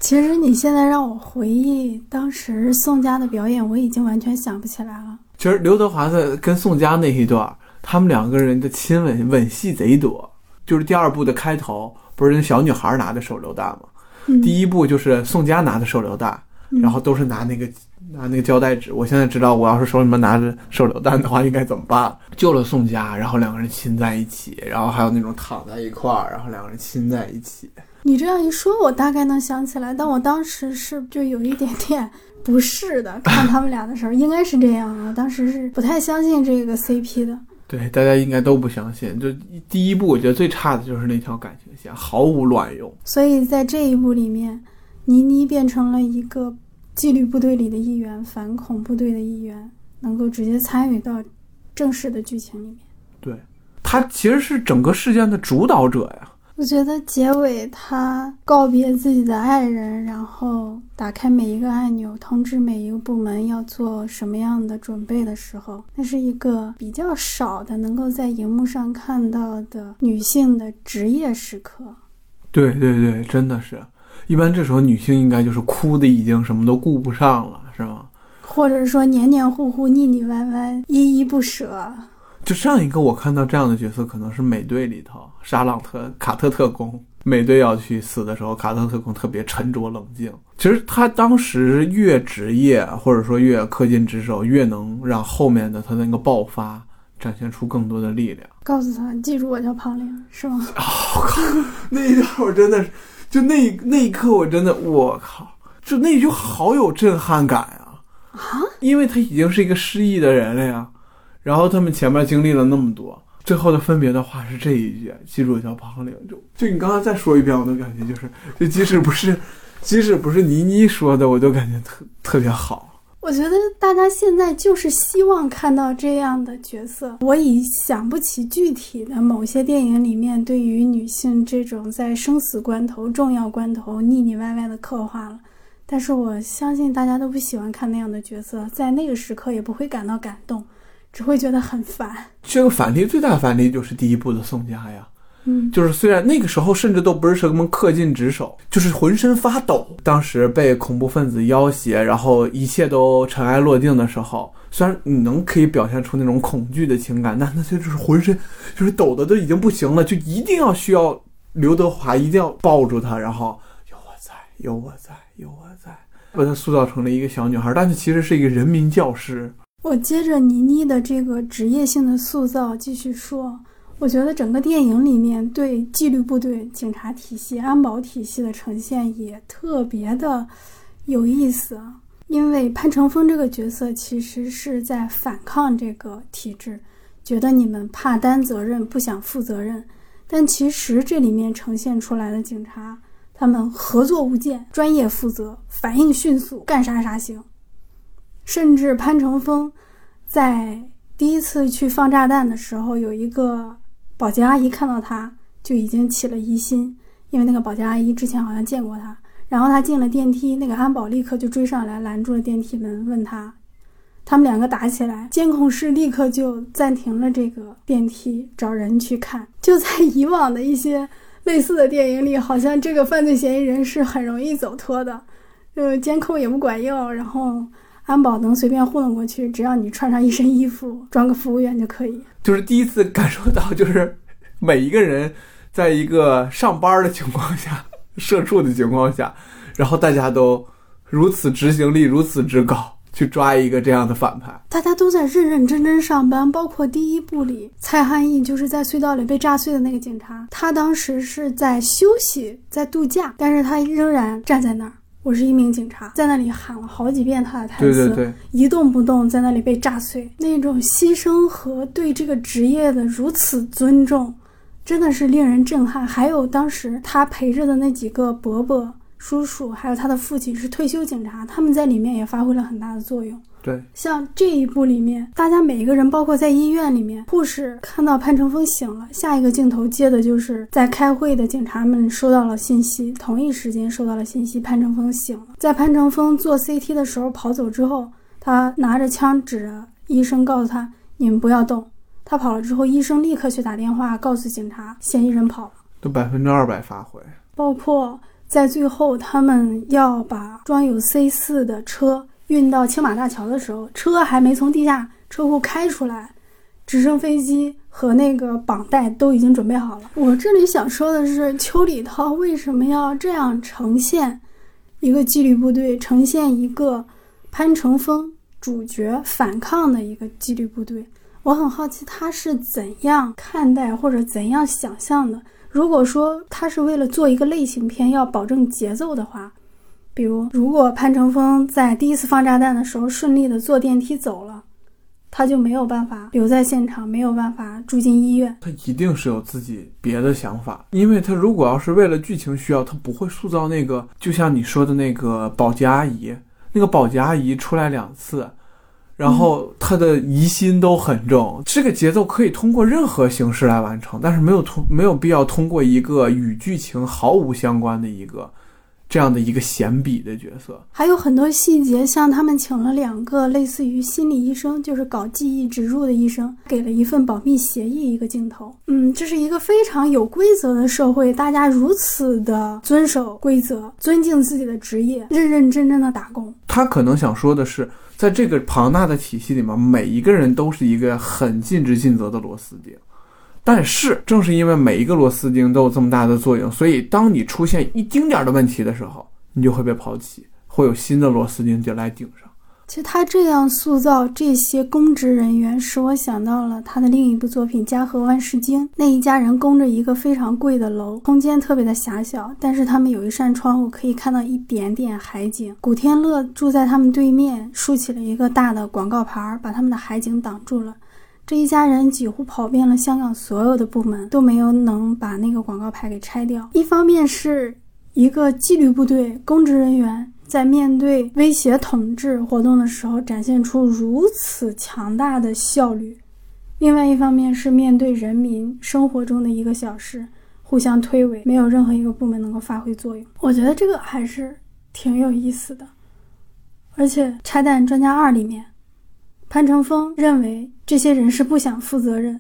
其实你现在让我回忆当时宋佳的表演，我已经完全想不起来了。其实刘德华的跟宋佳那一段，他们两个人的亲吻吻戏贼多，就是第二部的开头。不是那小女孩拿的手榴弹吗？第一步就是宋佳拿的手榴弹，然后都是拿那个拿那个胶带纸。我现在知道，我要是手里面拿着手榴弹的话，应该怎么办？救了宋佳，然后两个人亲在一起，然后还有那种躺在一块儿，然后两个人亲在一起。你这样一说，我大概能想起来，但我当时是就有一点点不适的，看他们俩的时候，应该是这样啊。当时是不太相信这个 CP 的。对，大家应该都不相信。就第一部，我觉得最差的就是那条感情线，毫无卵用。所以在这一部里面，倪妮变成了一个纪律部队里的一员，反恐部队的一员，能够直接参与到正式的剧情里面。对，他其实是整个事件的主导者呀。我觉得结尾他告别自己的爱人，然后打开每一个按钮，通知每一个部门要做什么样的准备的时候，那是一个比较少的能够在荧幕上看到的女性的职业时刻。对对对，真的是，一般这时候女性应该就是哭的已经什么都顾不上了，是吗？或者说黏黏糊糊、腻腻歪歪、依依不舍。就上一个我看到这样的角色，可能是美队里头沙朗特卡特特工，美队要去死的时候，卡特特工特别沉着冷静。其实他当时越职业，或者说越恪尽职守，越能让后面的他那个爆发展现出更多的力量。告诉他，记住我叫庞玲，是吗？我靠，那一段我真的是，就那那一刻我真的，我靠，就那句好有震撼感啊！啊，因为他已经是一个失忆的人了呀。然后他们前面经历了那么多，最后的分别的话是这一句：“记住我叫庞玲。”就就你刚刚再说一遍，我都感觉就是，就即使不是，即使不是倪妮说的，我都感觉特特别好。我觉得大家现在就是希望看到这样的角色。我已想不起具体的某些电影里面对于女性这种在生死关头、重要关头腻腻歪歪的刻画了，但是我相信大家都不喜欢看那样的角色，在那个时刻也不会感到感动。只会觉得很烦。这个反例最大的反例就是第一部的宋佳呀，嗯，就是虽然那个时候甚至都不是什么恪尽职守，就是浑身发抖。当时被恐怖分子要挟，然后一切都尘埃落定的时候，虽然你能可以表现出那种恐惧的情感，但那就是浑身就是抖的都已经不行了，就一定要需要刘德华一定要抱住他，然后有我在，有我在，有我在，把她塑造成了一个小女孩，但是其实是一个人民教师。我接着倪妮的这个职业性的塑造继续说，我觉得整个电影里面对纪律部队、警察体系、安保体系的呈现也特别的有意思啊。因为潘成峰这个角色其实是在反抗这个体制，觉得你们怕担责任，不想负责任。但其实这里面呈现出来的警察，他们合作无间，专业负责，反应迅速，干啥啥行。甚至潘成峰在第一次去放炸弹的时候，有一个保洁阿姨看到他就已经起了疑心，因为那个保洁阿姨之前好像见过他。然后他进了电梯，那个安保立刻就追上来拦住了电梯门，问他。他们两个打起来，监控室立刻就暂停了这个电梯，找人去看。就在以往的一些类似的电影里，好像这个犯罪嫌疑人是很容易走脱的，呃，监控也不管用，然后安保能随便糊弄过去，只要你穿上一身衣服，装个服务员就可以。就是第一次感受到，就是每一个人在一个上班的情况下。社畜的情况下，然后大家都如此执行力如此之高，去抓一个这样的反派，大家都在认认真真上班。包括第一部里，蔡汉义就是在隧道里被炸碎的那个警察，他当时是在休息，在度假，但是他仍然站在那儿。我是一名警察，在那里喊了好几遍他的台词，对对对，一动不动，在那里被炸碎，那种牺牲和对这个职业的如此尊重。真的是令人震撼。还有当时他陪着的那几个伯伯、叔叔，还有他的父亲是退休警察，他们在里面也发挥了很大的作用。对，像这一部里面，大家每一个人，包括在医院里面，护士看到潘成峰醒了，下一个镜头接的就是在开会的警察们收到了信息，同一时间收到了信息，潘成峰醒了。在潘成峰做 CT 的时候跑走之后，他拿着枪指着医生，告诉他：“你们不要动。”他跑了之后，医生立刻去打电话告诉警察，嫌疑人跑了，都百分之二百发挥。包括在最后，他们要把装有 C 四的车运到青马大桥的时候，车还没从地下车库开出来，直升飞机和那个绑带都已经准备好了。我这里想说的是，邱礼涛为什么要这样呈现一个纪律部队，呈现一个潘成峰主角反抗的一个纪律部队？我很好奇他是怎样看待或者怎样想象的。如果说他是为了做一个类型片，要保证节奏的话，比如如果潘成峰在第一次放炸弹的时候顺利的坐电梯走了，他就没有办法留在现场，没有办法住进医院。他一定是有自己别的想法，因为他如果要是为了剧情需要，他不会塑造那个，就像你说的那个保洁阿姨，那个保洁阿姨出来两次。然后他的疑心都很重，这个节奏可以通过任何形式来完成，但是没有通没有必要通过一个与剧情毫无相关的一个这样的一个闲笔的角色。还有很多细节，像他们请了两个类似于心理医生，就是搞记忆植入的医生，给了一份保密协议一个镜头。嗯，这是一个非常有规则的社会，大家如此的遵守规则，尊敬自己的职业，认认真真的打工。他可能想说的是。在这个庞大的体系里面，每一个人都是一个很尽职尽责的螺丝钉。但是，正是因为每一个螺丝钉都有这么大的作用，所以当你出现一丁点的问题的时候，你就会被抛弃，会有新的螺丝钉就来顶上。其实他这样塑造这些公职人员，使我想到了他的另一部作品《家和万事兴》。那一家人供着一个非常贵的楼，空间特别的狭小，但是他们有一扇窗户可以看到一点点海景。古天乐住在他们对面，竖起了一个大的广告牌，把他们的海景挡住了。这一家人几乎跑遍了香港所有的部门，都没有能把那个广告牌给拆掉。一方面是一个纪律部队公职人员。在面对威胁统治活动的时候，展现出如此强大的效率；另外一方面是面对人民生活中的一个小事，互相推诿，没有任何一个部门能够发挥作用。我觉得这个还是挺有意思的。而且，《拆弹专家二》里面，潘成峰认为这些人是不想负责任，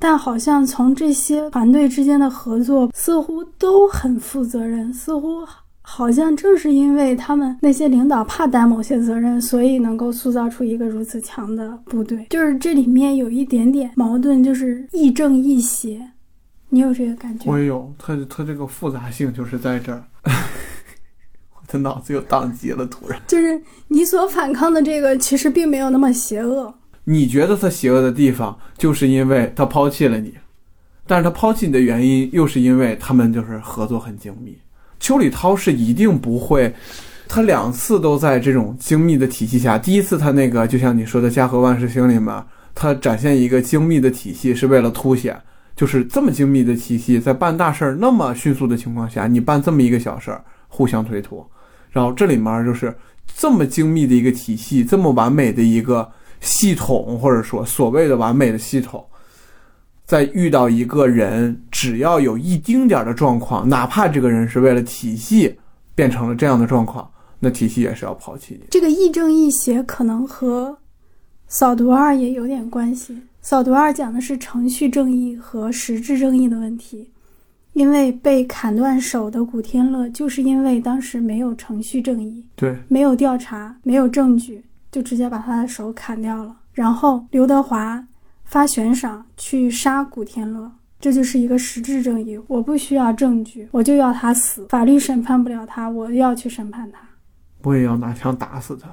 但好像从这些团队之间的合作，似乎都很负责任，似乎。好像正是因为他们那些领导怕担某些责任，所以能够塑造出一个如此强的部队。就是这里面有一点点矛盾，就是亦正亦邪。你有这个感觉？我也有，他他这个复杂性就是在这儿。我的脑子又宕机了，突然。就是你所反抗的这个，其实并没有那么邪恶。你觉得他邪恶的地方，就是因为他抛弃了你，但是他抛弃你的原因，又是因为他们就是合作很精密。邱礼涛是一定不会他两次都在这种精密的体系下。第一次他那个就像你说的《家和万事兴》里面，他展现一个精密的体系是为了凸显，就是这么精密的体系在办大事儿那么迅速的情况下，你办这么一个小事儿互相推脱。然后这里面就是这么精密的一个体系，这么完美的一个系统，或者说所谓的完美的系统。在遇到一个人，只要有一丁点儿的状况，哪怕这个人是为了体系变成了这样的状况，那体系也是要抛弃。这个亦正亦邪，可能和扫毒二也有点关系。扫毒二讲的是程序正义和实质正义的问题，因为被砍断手的古天乐，就是因为当时没有程序正义，对，没有调查，没有证据，就直接把他的手砍掉了。然后刘德华。发悬赏去杀古天乐，这就是一个实质正义。我不需要证据，我就要他死。法律审判不了他，我要去审判他。我也要拿枪打死他。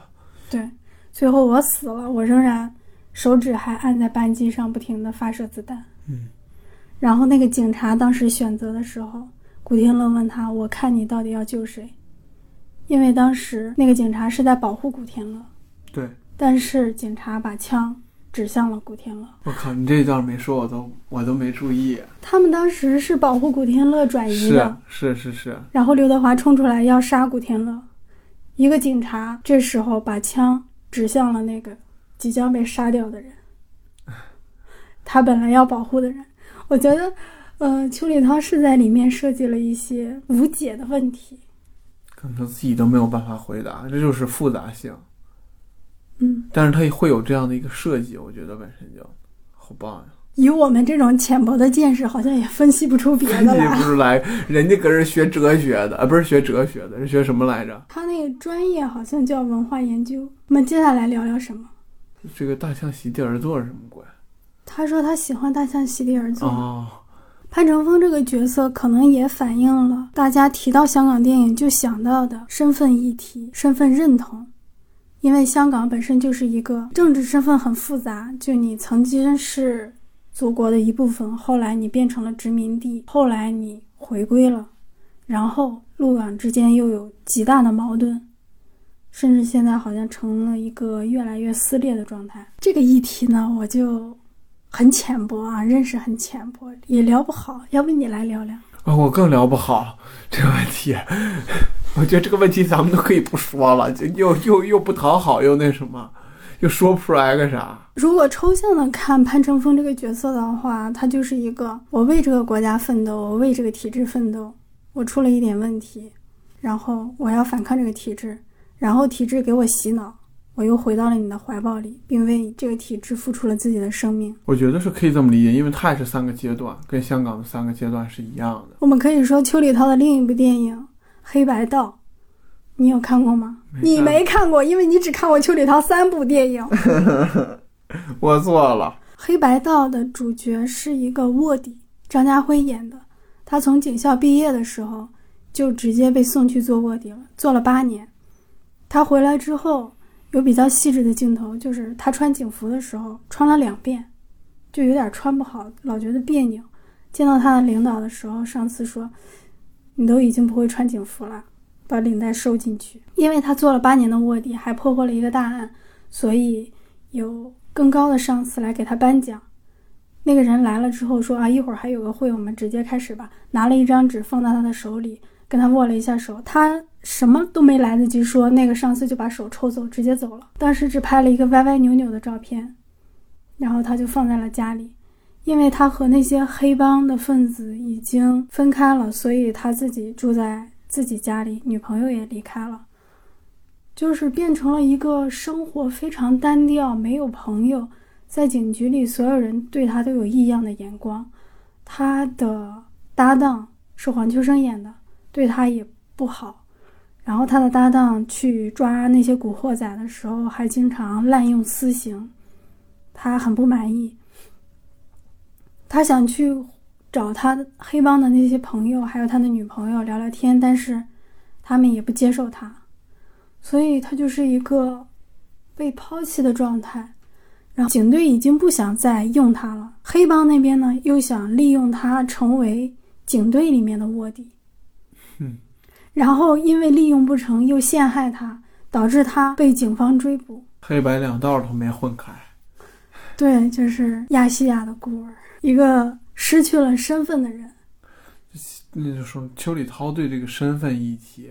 对，最后我死了，我仍然手指还按在扳机上，不停的发射子弹。嗯。然后那个警察当时选择的时候，古天乐问他：“我看你到底要救谁？”因为当时那个警察是在保护古天乐。对。但是警察把枪。指向了古天乐。我靠，你这一段没说，我都我都没注意。他们当时是保护古天乐转移的，是是是是。然后刘德华冲出来要杀古天乐，一个警察这时候把枪指向了那个即将被杀掉的人，他本来要保护的人。我觉得，呃，邱礼涛是在里面设计了一些无解的问题，可能他自己都没有办法回答，这就是复杂性。嗯，但是他会有这样的一个设计，我觉得本身就好棒呀。以我们这种浅薄的见识，好像也分析不出别的来。分析不出来，人家搁这学哲学的，啊，不是学哲学的，是学什么来着？他那个专业好像叫文化研究。我们接下来聊聊什么？这个大象席地而坐是什么鬼？他说他喜欢大象席地而坐。哦，潘乘风这个角色可能也反映了大家提到香港电影就想到的身份议题、身份认同。因为香港本身就是一个政治身份很复杂，就你曾经是祖国的一部分，后来你变成了殖民地，后来你回归了，然后陆港之间又有极大的矛盾，甚至现在好像成了一个越来越撕裂的状态。这个议题呢，我就很浅薄啊，认识很浅薄，也聊不好。要不你来聊聊？啊，我更聊不好这个问题。我觉得这个问题咱们都可以不说了，就又又又不讨好，又那什么，又说不出来个啥。如果抽象的看潘乘风这个角色的话，他就是一个我为这个国家奋斗，我为这个体制奋斗，我出了一点问题，然后我要反抗这个体制，然后体制给我洗脑，我又回到了你的怀抱里，并为这个体制付出了自己的生命。我觉得是可以这么理解，因为它也是三个阶段，跟香港的三个阶段是一样的。我们可以说邱礼涛的另一部电影。黑白道，你有看过吗？你没看过，因为你只看过邱礼涛三部电影。我错了。黑白道的主角是一个卧底，张家辉演的。他从警校毕业的时候就直接被送去做卧底了，做了八年。他回来之后有比较细致的镜头，就是他穿警服的时候穿了两遍，就有点穿不好，老觉得别扭。见到他的领导的时候，上司说。你都已经不会穿警服了，把领带收进去。因为他做了八年的卧底，还破获了一个大案，所以有更高的上司来给他颁奖。那个人来了之后说：“啊，一会儿还有个会，我们直接开始吧。”拿了一张纸放到他的手里，跟他握了一下手。他什么都没来得及说，那个上司就把手抽走，直接走了。当时只拍了一个歪歪扭扭的照片，然后他就放在了家里。因为他和那些黑帮的分子已经分开了，所以他自己住在自己家里，女朋友也离开了，就是变成了一个生活非常单调，没有朋友，在警局里所有人对他都有异样的眼光。他的搭档是黄秋生演的，对他也不好。然后他的搭档去抓那些古惑仔的时候，还经常滥用私刑，他很不满意。他想去找他的黑帮的那些朋友，还有他的女朋友聊聊天，但是他们也不接受他，所以他就是一个被抛弃的状态。然后警队已经不想再用他了，黑帮那边呢又想利用他成为警队里面的卧底。嗯，然后因为利用不成又陷害他，导致他被警方追捕。黑白两道都没混开。对，就是亚细亚的孤儿，一个失去了身份的人。那就说邱礼涛对这个身份议题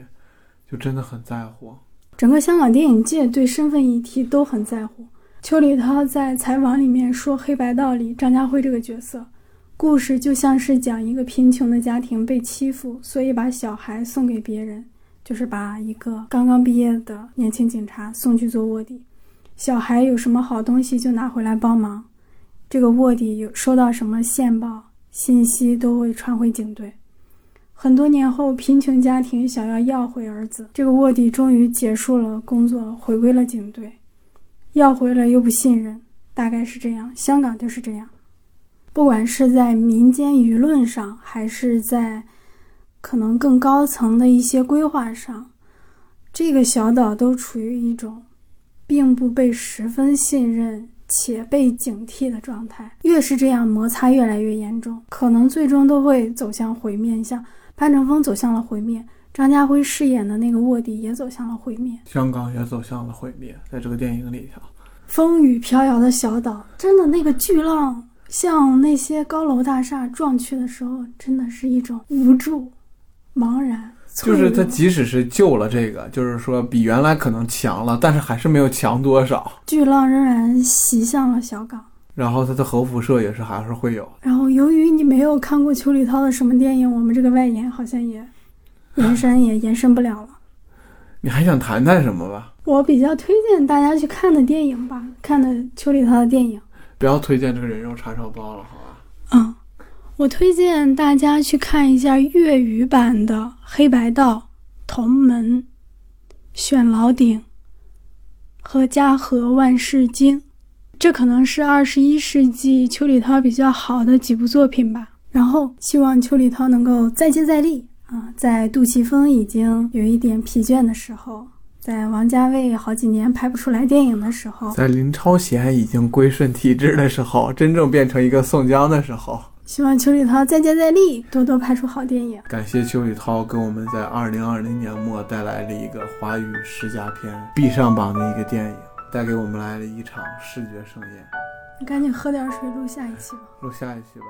就真的很在乎。整个香港电影界对身份议题都很在乎。邱礼涛在采访里面说，《黑白道》里张家辉这个角色，故事就像是讲一个贫穷的家庭被欺负，所以把小孩送给别人，就是把一个刚刚毕业的年轻警察送去做卧底。小孩有什么好东西就拿回来帮忙，这个卧底有收到什么线报信息都会传回警队。很多年后，贫穷家庭想要要回儿子，这个卧底终于结束了工作，回归了警队。要回来又不信任，大概是这样。香港就是这样，不管是在民间舆论上，还是在可能更高层的一些规划上，这个小岛都处于一种并不被十分信任且被警惕的状态。越是这样，摩擦越来越严重，可能最终都会走向毁灭。像潘乘风走向了毁灭。张家辉饰演的那个卧底也走向了毁灭，香港也走向了毁灭。在这个电影里头，风雨飘摇的小岛，真的那个巨浪向那些高楼大厦撞去的时候，真的是一种无助、茫然。就是他即使是救了这个，就是说比原来可能强了，但是还是没有强多少。巨浪仍然袭向了小港，然后它的核辐射也是还是会有。然后由于你没有看过邱礼涛的什么电影，我们这个外延好像也。延伸也延伸不了了，你还想谈谈什么吧？我比较推荐大家去看的电影吧，看的邱礼涛的电影。不要推荐这个人肉叉烧包了，好吧？嗯，我推荐大家去看一下粤语版的《黑白道》《同门》《选老顶》和《家和万事兴》，这可能是二十一世纪邱礼涛比较好的几部作品吧。然后希望邱礼涛能够再接再厉。啊，在杜琪峰已经有一点疲倦的时候，在王家卫好几年拍不出来电影的时候，在林超贤已经归顺体制的时候，真正变成一个宋江的时候，希望邱礼涛再接再厉，多多拍出好电影。感谢邱礼涛给我们在二零二零年末带来了一个华语十佳片必上榜的一个电影，带给我们来了一场视觉盛宴。你赶紧喝点水，录下一期吧。录下一期吧。